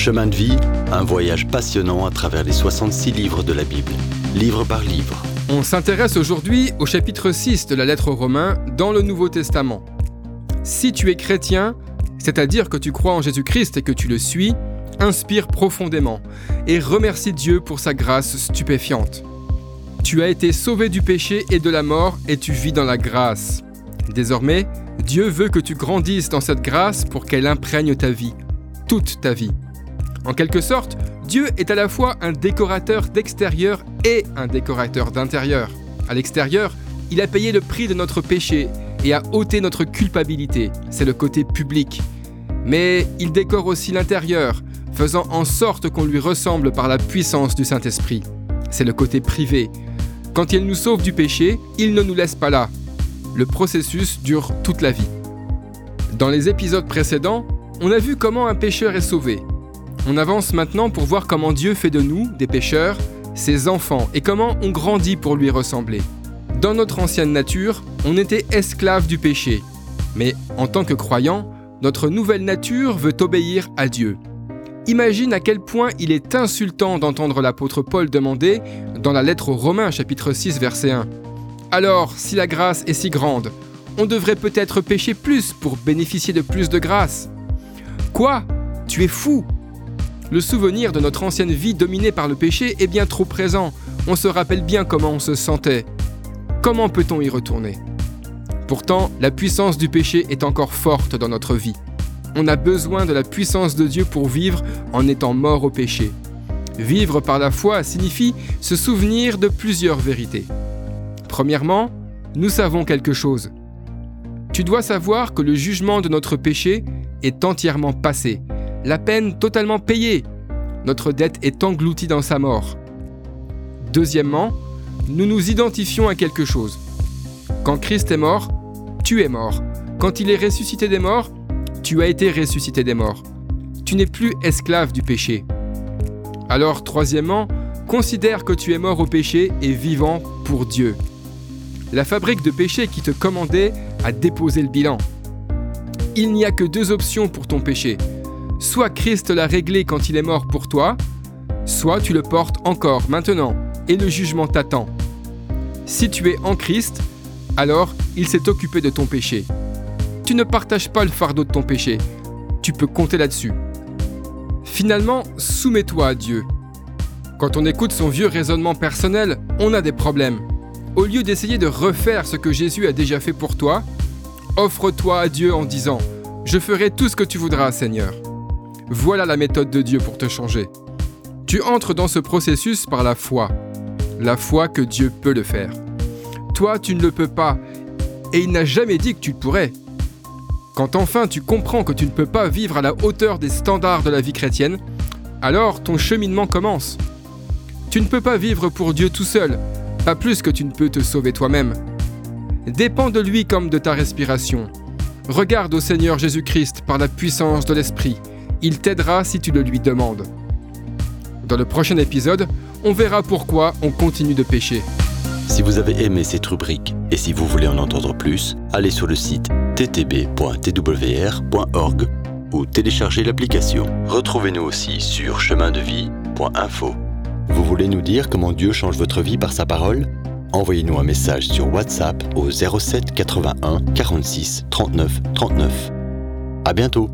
Chemin de vie, un voyage passionnant à travers les 66 livres de la Bible, livre par livre. On s'intéresse aujourd'hui au chapitre 6 de la lettre aux Romains dans le Nouveau Testament. Si tu es chrétien, c'est-à-dire que tu crois en Jésus-Christ et que tu le suis, inspire profondément et remercie Dieu pour sa grâce stupéfiante. Tu as été sauvé du péché et de la mort et tu vis dans la grâce. Désormais, Dieu veut que tu grandisses dans cette grâce pour qu'elle imprègne ta vie, toute ta vie. En quelque sorte, Dieu est à la fois un décorateur d'extérieur et un décorateur d'intérieur. À l'extérieur, il a payé le prix de notre péché et a ôté notre culpabilité. C'est le côté public. Mais il décore aussi l'intérieur, faisant en sorte qu'on lui ressemble par la puissance du Saint-Esprit. C'est le côté privé. Quand il nous sauve du péché, il ne nous laisse pas là. Le processus dure toute la vie. Dans les épisodes précédents, on a vu comment un pécheur est sauvé. On avance maintenant pour voir comment Dieu fait de nous, des pécheurs, ses enfants et comment on grandit pour lui ressembler. Dans notre ancienne nature, on était esclave du péché. Mais en tant que croyant, notre nouvelle nature veut obéir à Dieu. Imagine à quel point il est insultant d'entendre l'apôtre Paul demander, dans la lettre aux Romains chapitre 6 verset 1, Alors, si la grâce est si grande, on devrait peut-être pécher plus pour bénéficier de plus de grâce. Quoi? Tu es fou Le souvenir de notre ancienne vie dominée par le péché est bien trop présent. On se rappelle bien comment on se sentait. Comment peut-on y retourner? Pourtant, la puissance du péché est encore forte dans notre vie. On a besoin de la puissance de Dieu pour vivre en étant mort au péché. Vivre par la foi signifie se souvenir de plusieurs vérités. Premièrement, nous savons quelque chose. Tu dois savoir que le jugement de notre péché est entièrement passé, la peine totalement payée. Notre dette est engloutie dans sa mort. Deuxièmement, nous nous identifions à quelque chose. Quand Christ est mort, tu es mort. Quand il est ressuscité des morts, tu as été ressuscité des morts. Tu n'es plus esclave du péché. Alors, troisièmement, considère que tu es mort au péché et vivant pour Dieu. La fabrique de péché qui te commandait a déposé le bilan. Il n'y a que deux options pour ton péché. Soit Christ l'a réglé quand il est mort pour toi, soit tu le portes encore maintenant et le jugement t'attend. Si tu es en Christ, alors il s'est occupé de ton péché. Tu ne partages pas le fardeau de ton péché. Tu peux compter là-dessus. Finalement, soumets-toi à Dieu. Quand on écoute son vieux raisonnement personnel, on a des problèmes. Au lieu d'essayer de refaire ce que Jésus a déjà fait pour toi, offre-toi à Dieu en disant ⁇ Je ferai tout ce que tu voudras, Seigneur ⁇ Voilà la méthode de Dieu pour te changer. Tu entres dans ce processus par la foi la foi que Dieu peut le faire. Toi, tu ne le peux pas, et il n'a jamais dit que tu le pourrais. Quand enfin tu comprends que tu ne peux pas vivre à la hauteur des standards de la vie chrétienne, alors ton cheminement commence. Tu ne peux pas vivre pour Dieu tout seul, pas plus que tu ne peux te sauver toi-même. Dépends de lui comme de ta respiration. Regarde au Seigneur Jésus-Christ par la puissance de l'Esprit. Il t'aidera si tu le lui demandes. Dans le prochain épisode, on verra pourquoi on continue de pécher. Si vous avez aimé cette rubrique et si vous voulez en entendre plus, allez sur le site ttb.twr.org ou téléchargez l'application. Retrouvez-nous aussi sur chemindevie.info. Vous voulez nous dire comment Dieu change votre vie par sa parole? Envoyez-nous un message sur WhatsApp au 07 81 46 39 39. À bientôt